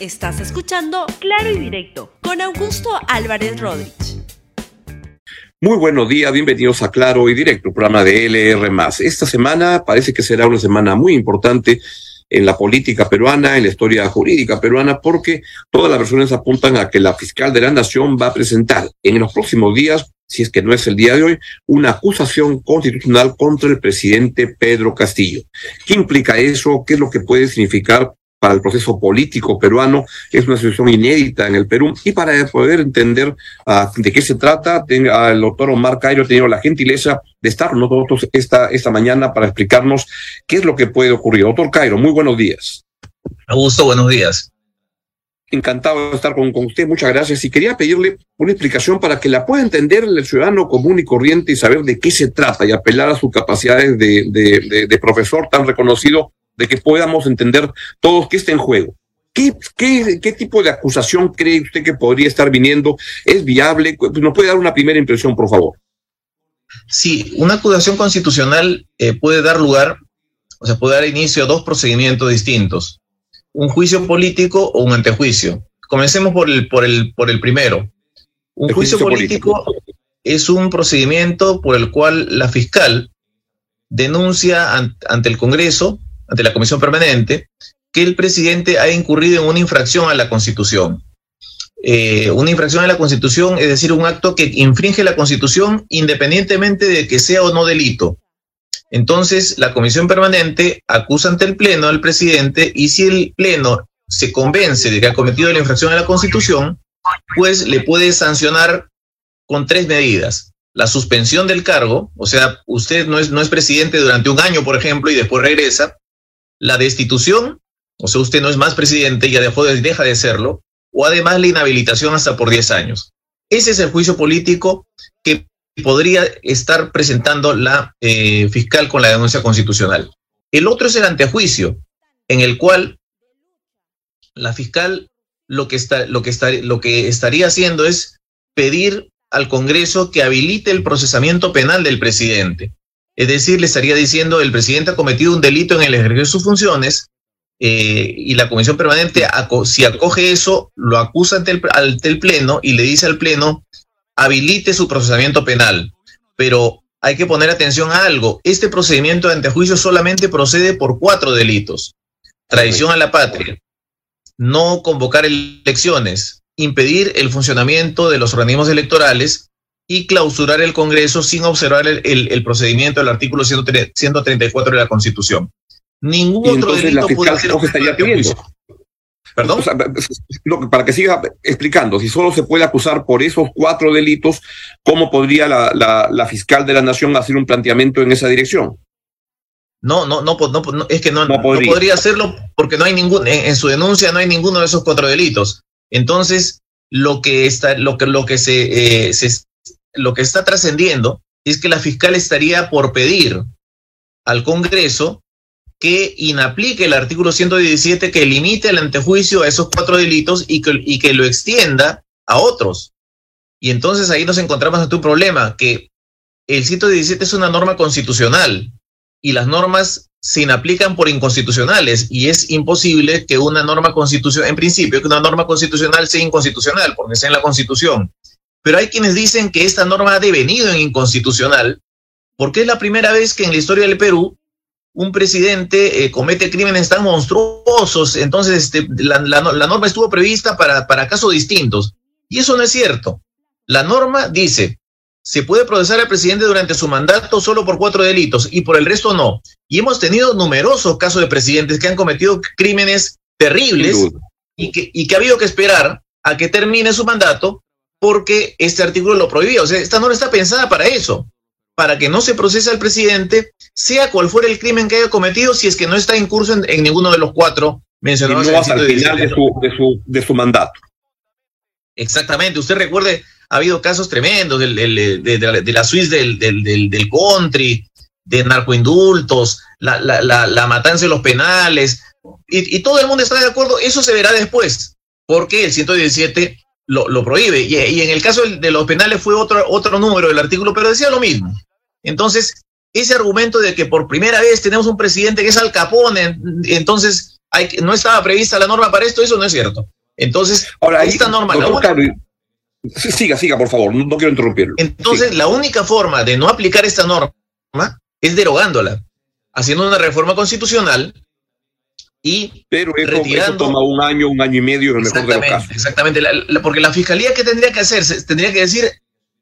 Estás escuchando Claro y Directo con Augusto Álvarez Rodríguez. Muy buenos días, bienvenidos a Claro y Directo, programa de LR. Esta semana parece que será una semana muy importante en la política peruana, en la historia jurídica peruana, porque todas las versiones apuntan a que la fiscal de la Nación va a presentar en los próximos días, si es que no es el día de hoy, una acusación constitucional contra el presidente Pedro Castillo. ¿Qué implica eso? ¿Qué es lo que puede significar para el proceso político peruano. Es una situación inédita en el Perú. Y para poder entender uh, de qué se trata, tenga, el doctor Omar Cairo ha tenido la gentileza de estar nosotros esta, esta mañana para explicarnos qué es lo que puede ocurrir. Doctor Cairo, muy buenos días. Augusto, buenos días. Encantado de estar con, con, usted, muchas gracias. Y quería pedirle una explicación para que la pueda entender el ciudadano común y corriente y saber de qué se trata y apelar a sus capacidades de, de, de, de profesor tan reconocido de que podamos entender todos qué está en juego. ¿Qué, qué, ¿Qué tipo de acusación cree usted que podría estar viniendo? ¿Es viable? ¿Nos puede dar una primera impresión, por favor? Sí, una acusación constitucional eh, puede dar lugar, o sea, puede dar inicio a dos procedimientos distintos, un juicio político o un antejuicio. Comencemos por el, por el, por el primero. Un el juicio, juicio político, político es un procedimiento por el cual la fiscal denuncia ante el Congreso ante la Comisión Permanente que el presidente ha incurrido en una infracción a la Constitución. Eh, una infracción a la Constitución, es decir, un acto que infringe la Constitución independientemente de que sea o no delito. Entonces, la Comisión Permanente acusa ante el Pleno al presidente y si el Pleno se convence de que ha cometido la infracción a la Constitución, pues le puede sancionar con tres medidas. La suspensión del cargo, o sea, usted no es, no es presidente durante un año, por ejemplo, y después regresa, la destitución, o sea, usted no es más presidente, ya dejó de, deja de serlo, o además la inhabilitación hasta por 10 años. Ese es el juicio político que podría estar presentando la eh, fiscal con la denuncia constitucional. El otro es el antejuicio, en el cual la fiscal lo que, está, lo que, está, lo que estaría haciendo es pedir al Congreso que habilite el procesamiento penal del presidente. Es decir, le estaría diciendo el presidente ha cometido un delito en el ejercicio de sus funciones eh, y la comisión permanente, si acoge eso, lo acusa ante el, ante el Pleno y le dice al Pleno, habilite su procesamiento penal. Pero hay que poner atención a algo. Este procedimiento de antejuicio solamente procede por cuatro delitos. Traición a la patria, no convocar elecciones, impedir el funcionamiento de los organismos electorales y clausurar el Congreso sin observar el, el, el procedimiento del artículo 134 de la Constitución. Ningún y otro delito puede ser estaría pidiendo. ¿Perdón? O sea, para que siga explicando, si solo se puede acusar por esos cuatro delitos, ¿cómo podría la, la, la fiscal de la Nación hacer un planteamiento en esa dirección? No, no, no, no, no es que no, no, podría. no, podría. hacerlo porque no hay ningún, en, en, su denuncia no hay ninguno de esos cuatro delitos. Entonces, lo que está, lo que, lo que se, eh, se lo que está trascendiendo es que la fiscal estaría por pedir al Congreso que inaplique el artículo 117 que limite el antejuicio a esos cuatro delitos y que, y que lo extienda a otros. Y entonces ahí nos encontramos ante un problema, que el 117 es una norma constitucional y las normas se inaplican por inconstitucionales y es imposible que una norma constitucional, en principio, que una norma constitucional sea inconstitucional porque sea en la Constitución. Pero hay quienes dicen que esta norma ha devenido en inconstitucional porque es la primera vez que en la historia del Perú un presidente eh, comete crímenes tan monstruosos. Entonces, este, la, la, la, norma estuvo prevista para, para casos distintos. Y eso no es cierto. La norma dice, se puede procesar al presidente durante su mandato solo por cuatro delitos y por el resto no. Y hemos tenido numerosos casos de presidentes que han cometido crímenes terribles y que, y que ha habido que esperar a que termine su mandato porque este artículo lo prohibía. O sea, esta norma está pensada para eso, para que no se procese al presidente, sea cual fuera el crimen que haya cometido, si es que no está en curso en, en ninguno de los cuatro mencionados. Y no hasta el final de su, de, su, de su mandato. Exactamente. Usted recuerde, ha habido casos tremendos del, del, de, de, la, de, la Suiza del, del country, de narcoindultos, la, la, la, la matanza de los penales, y, y todo el mundo está de acuerdo. Eso se verá después, porque el 117 lo, lo prohíbe. Y, y, en el caso de los penales fue otro, otro número del artículo, pero decía lo mismo. Entonces, ese argumento de que por primera vez tenemos un presidente que es Al Capone, entonces hay, no estaba prevista la norma para esto, eso no es cierto. Entonces, Ahora, esta norma... siga, siga, por favor, no, quiero interrumpirlo. Entonces, la única forma de no aplicar esta norma es derogándola, haciendo una reforma constitucional y Pero eso, toma un año, un año y medio en el mejor de los casos. Exactamente, porque la fiscalía que tendría que hacer, tendría que decir,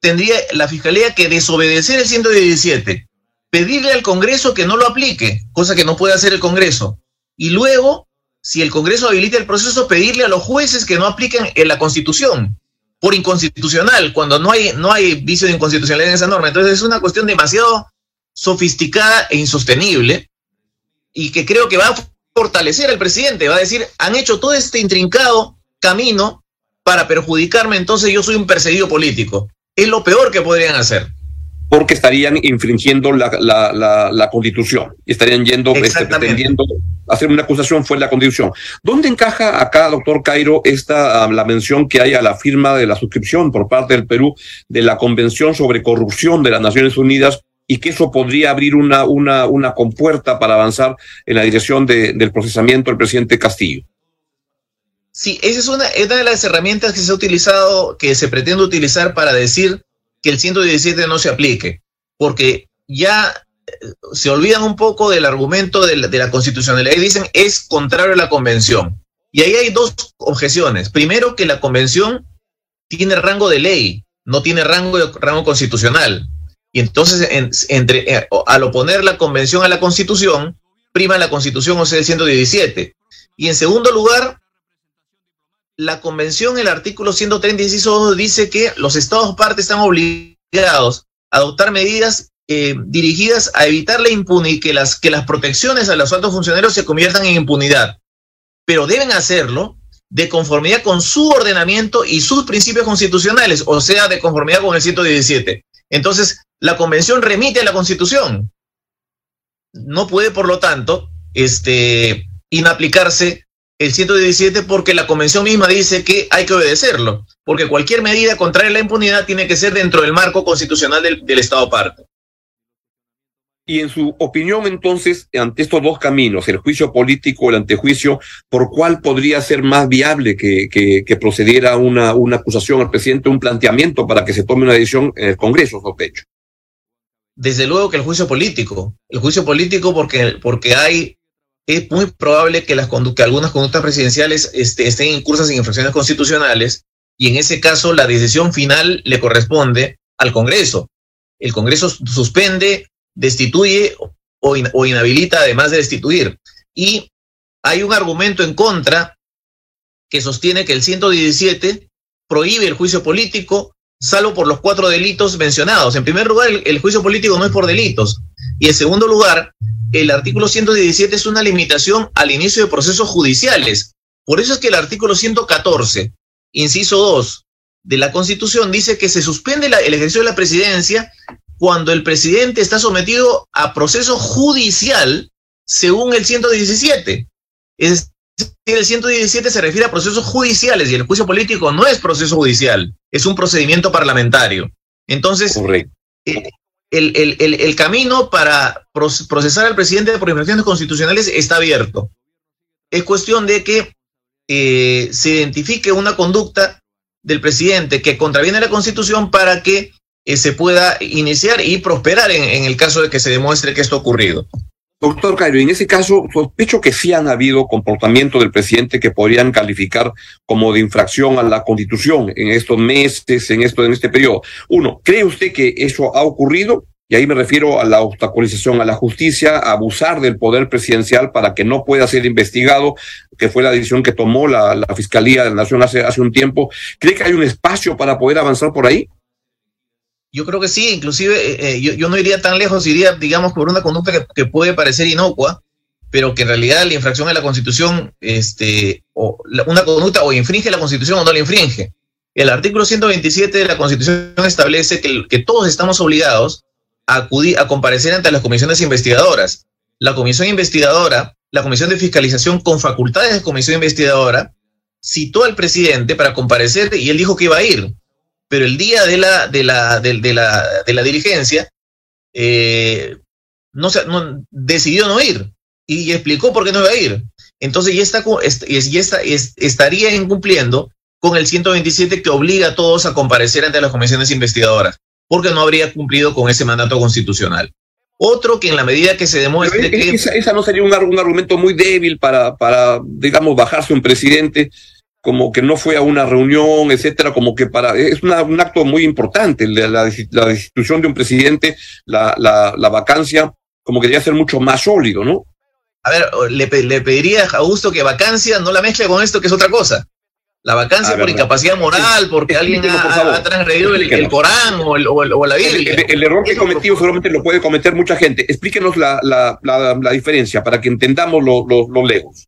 tendría la fiscalía que desobedecer el 117, pedirle al Congreso que no lo aplique, cosa que no puede hacer el Congreso, y luego, si el Congreso habilita el proceso, pedirle a los jueces que no apliquen en la Constitución por inconstitucional, cuando no hay, no hay vicio de inconstitucionalidad en esa norma. Entonces es una cuestión demasiado sofisticada e insostenible y que creo que va a fortalecer al presidente, va a decir, han hecho todo este intrincado camino para perjudicarme, entonces yo soy un perseguido político. Es lo peor que podrían hacer. Porque estarían infringiendo la, la, la, constitución y estarían yendo, este, pretendiendo hacer una acusación fue la constitución. ¿Dónde encaja acá, doctor Cairo, esta, ah, la mención que hay a la firma de la suscripción por parte del Perú de la Convención sobre Corrupción de las Naciones Unidas y que eso podría abrir una, una, una compuerta para avanzar en la dirección de, del procesamiento del presidente Castillo. Sí, esa es una, una de las herramientas que se ha utilizado, que se pretende utilizar para decir que el 117 no se aplique, porque ya eh, se olvidan un poco del argumento de la, de la constitucionalidad y dicen es contrario a la convención. Y ahí hay dos objeciones. Primero, que la convención tiene rango de ley, no tiene rango, rango constitucional. Y entonces, entre, eh, al oponer la convención a la constitución, prima la constitución, o sea, el 117. Y en segundo lugar, la convención, el artículo 136 dice que los estados partes están obligados a adoptar medidas eh, dirigidas a evitar la impunidad, que las, que las protecciones a los altos funcionarios se conviertan en impunidad. Pero deben hacerlo de conformidad con su ordenamiento y sus principios constitucionales, o sea, de conformidad con el 117. Entonces, la convención remite a la constitución. No puede, por lo tanto, este, inaplicarse el 117 porque la convención misma dice que hay que obedecerlo, porque cualquier medida contraria la impunidad tiene que ser dentro del marco constitucional del, Estado parte. Y en su opinión, entonces, ante estos dos caminos, el juicio político el antejuicio, ¿por cuál podría ser más viable que, que, procediera una, una acusación al presidente, un planteamiento para que se tome una decisión en el Congreso, sospecho? Desde luego que el juicio político. El juicio político porque, porque hay, es muy probable que, las que algunas conductas presidenciales este, estén incursas en infracciones constitucionales y en ese caso la decisión final le corresponde al Congreso. El Congreso suspende, destituye o, o inhabilita además de destituir. Y hay un argumento en contra que sostiene que el 117 prohíbe el juicio político salvo por los cuatro delitos mencionados. En primer lugar, el, juicio político no es por delitos. Y en segundo lugar, el artículo 117 es una limitación al inicio de procesos judiciales. Por eso es que el artículo 114, inciso 2 de la Constitución, dice que se suspende el ejercicio de la presidencia cuando el presidente está sometido a proceso judicial según el 117. Es el 117 se refiere a procesos judiciales y el juicio político no es proceso judicial, es un procedimiento parlamentario. Entonces, eh, el, camino para procesar al presidente por infracciones constitucionales está abierto. Es cuestión de que eh, se identifique una conducta del presidente que contraviene la constitución para que eh, se pueda iniciar y prosperar en el caso de que se demuestre que esto ha ocurrido. Doctor Cairo, en ese caso, sospecho que sí han habido comportamientos del presidente que podrían calificar como de infracción a la Constitución en estos meses, en esto, en este periodo. Uno, ¿cree usted que eso ha ocurrido? Y ahí me refiero a la obstaculización a la justicia, a abusar del poder presidencial para que no pueda ser investigado, que fue la decisión que tomó la, la Fiscalía de la Nación hace, hace un tiempo. ¿Cree que hay un espacio para poder avanzar por ahí? Yo creo que sí, inclusive eh, eh, yo, no iría tan lejos, iría, digamos, por una conducta que, puede parecer inocua, pero que en realidad la infracción de la Constitución, este, o una conducta o infringe la Constitución o no la infringe. El artículo 127 de la Constitución establece que, que todos estamos obligados a acudir, a comparecer ante las comisiones investigadoras. La comisión investigadora, la comisión de fiscalización con facultades de comisión investigadora, citó al presidente para comparecer y él dijo que iba a ir pero el día de la, de la, de, la, de la dirigencia eh, no, no, decidió no ir y explicó por qué no iba a ir. entonces ya, está, ya está, estaría incumpliendo con el 127 que obliga a todos a comparecer ante las comisiones investigadoras, porque no habría cumplido con ese mandato constitucional. Otro que en la medida que se demuestre que... Esa, no sería un, argumento muy débil para, para, digamos, bajarse un presidente como que no fue a una reunión, etcétera, como que para... Es un acto muy importante, la, la, destitución de un presidente, la, la, vacancia, como que debería ser mucho más sólido, ¿no? A ver, le, le pediría a Augusto que vacancia no la mezcle con esto, que es otra cosa. La vacancia por incapacidad moral, porque alguien ha, transgredido el, Corán o, el, o, la Biblia. El, error que he cometido seguramente lo puede cometer mucha gente. Explíquenos la, diferencia para que entendamos los lo, legos.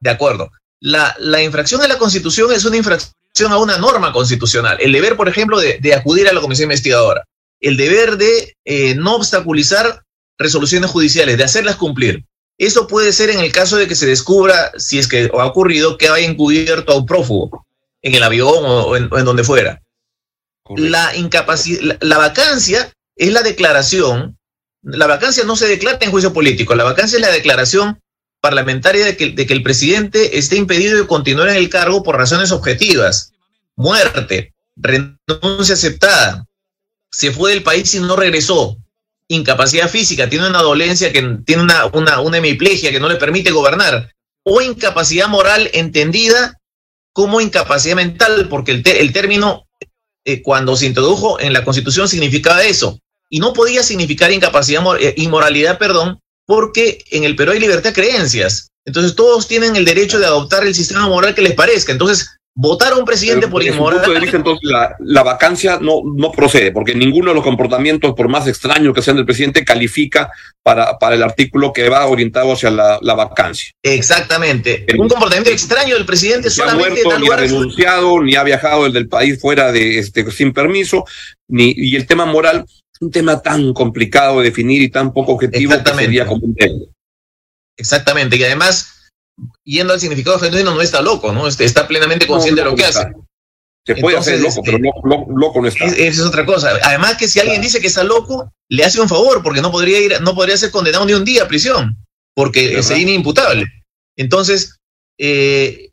De acuerdo. La, la infracción a la Constitución es una infracción a una norma constitucional. El deber, por ejemplo, de, de acudir a la comisión investigadora. El deber de eh, no obstaculizar resoluciones judiciales, de hacerlas cumplir. Eso puede ser en el caso de que se descubra, si es que ha ocurrido, que haya encubierto a un prófugo en el avión o en, donde fuera. La, incapacidad, la, vacancia es la declaración, la vacancia no se declara en juicio político, la vacancia es la declaración parlamentaria de que, el presidente esté impedido de continuar en el cargo por razones objetivas, muerte, renuncia aceptada, se fue del país y no regresó, incapacidad física, tiene una dolencia que tiene una, una, una hemiplegia que no le permite gobernar, o incapacidad moral entendida como incapacidad mental, porque el, el término eh, cuando se introdujo en la Constitución significaba eso, y no podía significar incapacidad, eh, inmoralidad, perdón, porque en el Perú hay libertad de creencias. Entonces todos tienen el derecho de adoptar el sistema moral que les parezca. Entonces, votar a un presidente por inmoral. entonces, la, vacancia no, no procede, porque ninguno de los comportamientos, por más extraños que sean del presidente, califica para, para el artículo que va orientado hacia la, vacancia. Exactamente. un comportamiento extraño del presidente solamente ha muerto, ni ha renunciado, ni ha viajado del país fuera de este sin permiso, ni y el tema moral, un tema tan complicado de definir y tan poco objetivo que sería como un tema. Exactamente. Y además yendo al significado genuino no está loco, ¿no? Este, está plenamente consciente de lo que hace. Se puede hacer loco, pero loco, no está. Esa es otra cosa. Además que si alguien dice que está loco, le hace un favor, porque no podría ir, no podría ser condenado ni un día a prisión, porque es inimputable. Entonces, eh,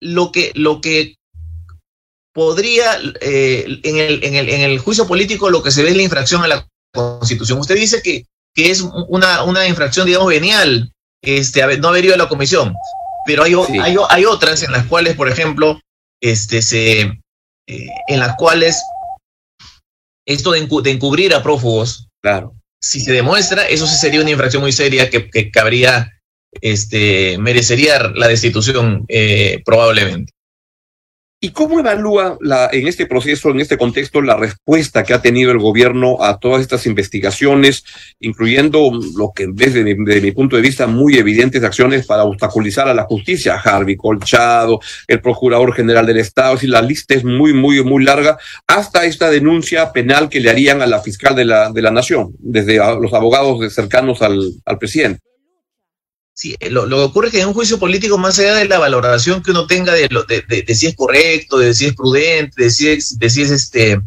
lo que, lo que podría, eh, en, el, en, el, en, el, juicio político, lo que se ve es la infracción a la Constitución. Usted dice que, que es una, una infracción, digamos, venial, este, no haber ido a la comisión. Pero hay, hay, hay, otras en las cuales, por ejemplo, este, se, eh, en las cuales esto de, encubrir a prófugos, claro. si se demuestra, eso sí sería una infracción muy seria que, que cabría, este, merecería la destitución eh, probablemente. ¿Y cómo evalúa la, en este proceso, en este contexto, la respuesta que ha tenido el gobierno a todas estas investigaciones, incluyendo lo que desde mi, punto de vista muy evidentes acciones para obstaculizar a la justicia? Harvey Colchado, el Procurador General del Estado, es la lista es muy, muy, muy larga, hasta esta denuncia penal que le harían a la fiscal de la, de la Nación, desde los abogados cercanos al, al presidente. Sí, eh, lo, que ocurre es que en un juicio político, más allá de la valoración que uno tenga de, lo, de, si es correcto, de si es prudente, de si es, de si es este,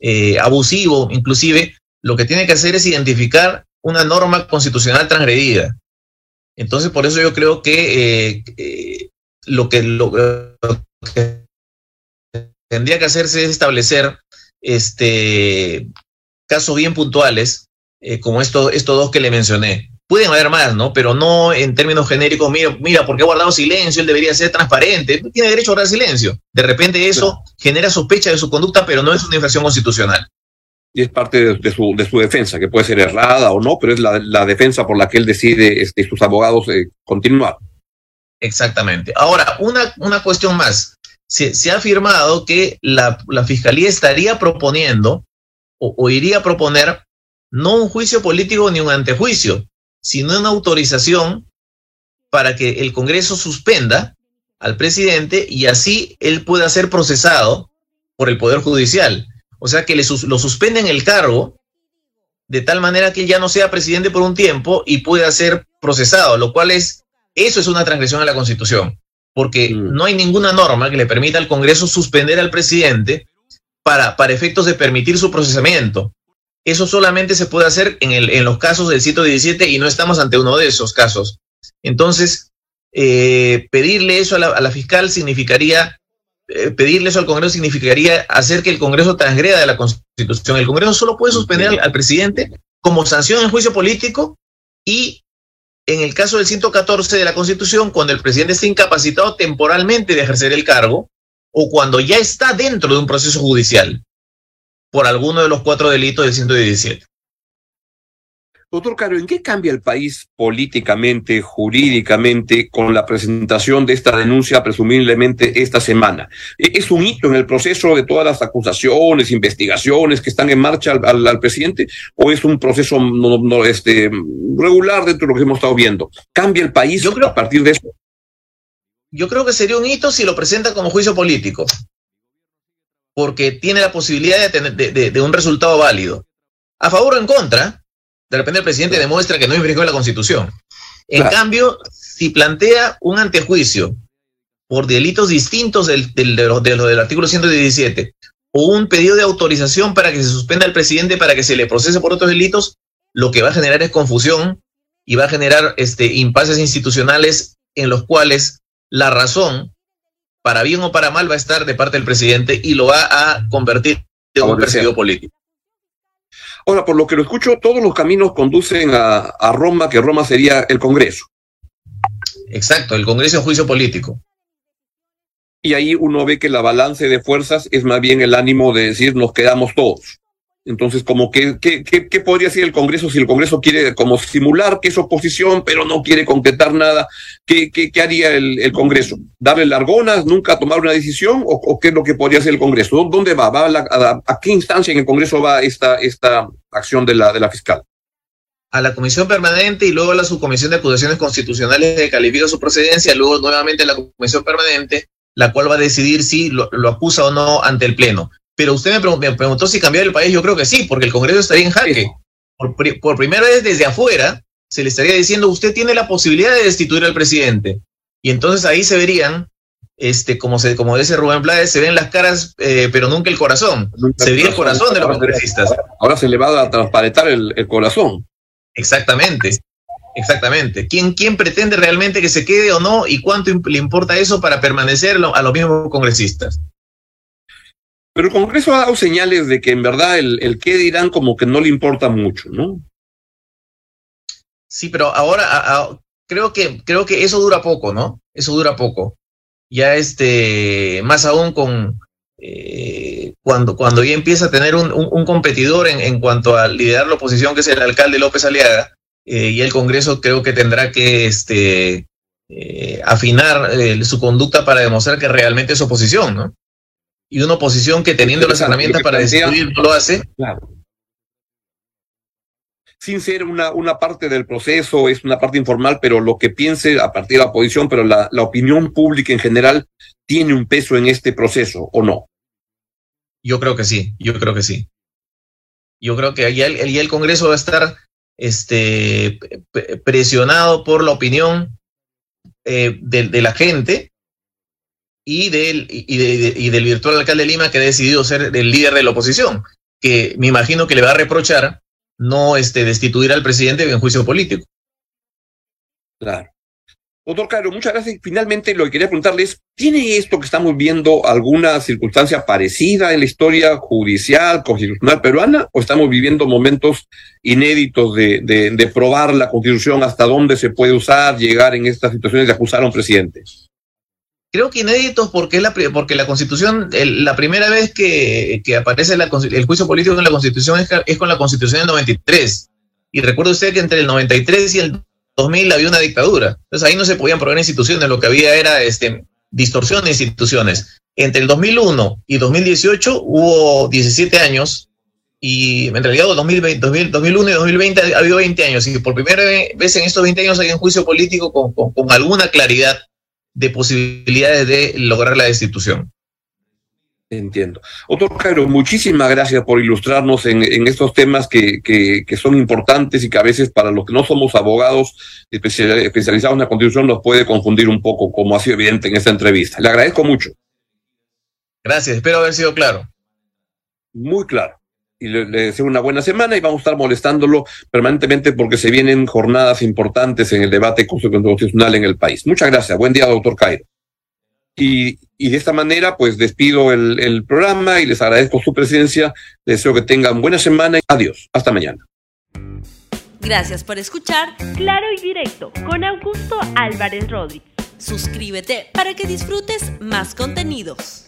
eh, abusivo, inclusive, lo que tiene que hacer es identificar una norma constitucional transgredida. Entonces, por eso yo creo que, eh, lo, que lo, que tendría que hacerse es establecer este, casos bien puntuales, como estos dos que le mencioné Pueden haber más, ¿no? Pero no en términos genéricos, mira, mira, porque ha guardado silencio, él debería ser transparente. Tiene derecho a guardar silencio. De repente eso genera sospecha de su conducta, pero no es una infracción constitucional. Y es parte de, su, de su defensa, que puede ser errada o no, pero es la, la defensa por la que él decide, este, sus abogados, eh, continuar. Exactamente. Ahora, una, una cuestión más. Se, se ha afirmado que la, la, Fiscalía estaría proponiendo o, o iría a proponer no un juicio político ni un antejuicio, sino una autorización para que el Congreso suspenda al presidente y así él pueda ser procesado por el Poder Judicial. O sea, que le lo suspenden el cargo de tal manera que él ya no sea presidente por un tiempo y pueda ser procesado, lo cual es, eso es una transgresión a la Constitución, porque mm. no hay ninguna norma que le permita al Congreso suspender al presidente para, para efectos de permitir su procesamiento. Eso solamente se puede hacer en, el, en los casos del 117 y no estamos ante uno de esos casos. Entonces, eh, pedirle eso a la, fiscal significaría, eh, pedirle eso al Congreso significaría hacer que el Congreso transgreda de la Constitución. El Congreso solo puede suspender al, presidente como sanción en juicio político y en el caso del 114 de la Constitución, cuando el presidente está incapacitado temporalmente de ejercer el cargo o cuando ya está dentro de un proceso judicial por alguno de los cuatro delitos del 117. Doctor Caro, ¿en qué cambia el país políticamente, jurídicamente, con la presentación de esta denuncia presumiblemente esta semana? ¿E-, ¿Es un hito en el proceso de todas las acusaciones, investigaciones que están en marcha al, presidente? ¿O es un proceso no, este, regular dentro de lo que hemos estado viendo? ¿Cambia el país a partir de eso? Yo creo que sería un hito si lo presenta como juicio político, porque tiene la posibilidad de, tener, de un resultado válido. A favor o en contra, de repente el presidente demuestra que no infringió la Constitución. En cambio, si plantea un antejuicio por delitos distintos del, del, del, artículo 117 o un pedido de autorización para que se suspenda al presidente para que se le procese por otros delitos, lo que va a generar es confusión y va a generar este, impases institucionales en los cuales la razón, para bien o para mal, va a estar de parte del presidente y lo va a convertir en un perseguido político. Ahora, por lo que lo escucho, todos los caminos conducen a, Roma, que Roma sería el Congreso. Exacto, el Congreso en juicio político. Y ahí uno ve que la balance de fuerzas es más bien el ánimo de decir nos quedamos todos. Entonces, como que, ¿qué podría ser el Congreso si el Congreso quiere como simular que es oposición, pero no quiere concretar nada? ¿Qué, qué, haría el, Congreso? ¿Darle largonas, nunca tomar una decisión? ¿O, qué es lo que podría hacer el Congreso? ¿Dónde va? ¿Va a, qué instancia en el Congreso va esta, esta acción de la, de la fiscal? a la comisión permanente y luego a la subcomisión de acusaciones constitucionales de califica su procedencia, luego nuevamente a la comisión permanente, la cual va a decidir si lo, acusa o no ante el Pleno. Pero usted me, preguntó si cambiar el país, yo creo que sí, porque el Congreso estaría en jaque. Por, primera vez desde afuera se le estaría diciendo, usted tiene la posibilidad de destituir al presidente. Y entonces ahí se verían, este, como, se, como dice Rubén Blades, se ven las caras, eh, pero nunca el corazón. se vería el corazón de los congresistas. Ahora se le va a transparentar el, corazón. Exactamente. Exactamente. ¿Quién, ¿Quién pretende realmente que se quede o no y cuánto le importa eso para permanecer a los mismos congresistas? Pero el Congreso ha dado señales de que en verdad el, el qué dirán como que no le importa mucho, ¿no? Sí, pero ahora creo, que, creo que eso dura poco, ¿no? Eso dura poco. Ya este, más aún con eh, cuando, cuando ya empieza a tener un, competidor en, en, cuanto a liderar la oposición, que es el alcalde López Aliaga, eh, y el Congreso creo que tendrá que este, eh, afinar su conducta para demostrar que realmente es oposición, ¿no? Y una oposición que teniendo las herramientas para decidir no lo hace. Claro. Sin ser una, una parte del proceso, es una parte informal, pero lo que piense a partir de la oposición, pero la, la opinión pública en general tiene un peso en este proceso, ¿o no? Yo creo que sí, yo creo que sí. Yo creo que ya el, el Congreso va a estar este, presionado por la opinión eh, de, de, la gente y del, y, del virtual alcalde de Lima que ha decidido ser el líder de la oposición, que me imagino que le va a reprochar no este, destituir al presidente en juicio político. Claro. Doctor Caro, muchas gracias. Finalmente, lo que quería preguntarles, ¿tiene esto que estamos viendo alguna circunstancia parecida en la historia judicial, constitucional peruana, o estamos viviendo momentos inéditos de, de, de probar la constitución hasta dónde se puede usar, llegar en estas situaciones de acusar a un presidente? Creo que inéditos porque, la, porque la Constitución, la primera vez que, aparece el juicio político en la Constitución es, con la Constitución del 93. Y recuerdo usted que entre el 93 y el 2000 había una dictadura. Entonces ahí no se podían probar instituciones, lo que había era este, distorsión de instituciones. Entre el 2001 y 2018 hubo 17 años y en realidad 2020, 2001 y 2020 ha habido 20 años y por primera vez en estos 20 años hay un juicio político con alguna claridad de posibilidades de lograr la destitución. Entiendo. Otro Cairo, muchísimas gracias por ilustrarnos en, estos temas que, que, son importantes y que a veces para los que no somos abogados especializados en la Constitución nos puede confundir un poco, como ha sido evidente en esta entrevista. Le agradezco mucho. Gracias, espero haber sido claro. Muy claro. Y le, deseo una buena semana y vamos a estar molestándolo permanentemente porque se vienen jornadas importantes en el debate constitucional en el país. Muchas gracias. Buen día, doctor Cairo. Y, y de esta manera, pues despido el, el programa y les agradezco su presencia. Deseo que tengan buena semana. Adiós. Hasta mañana. Gracias por escuchar Claro y Directo con Augusto Álvarez Rodríguez. Suscríbete para que disfrutes más contenidos.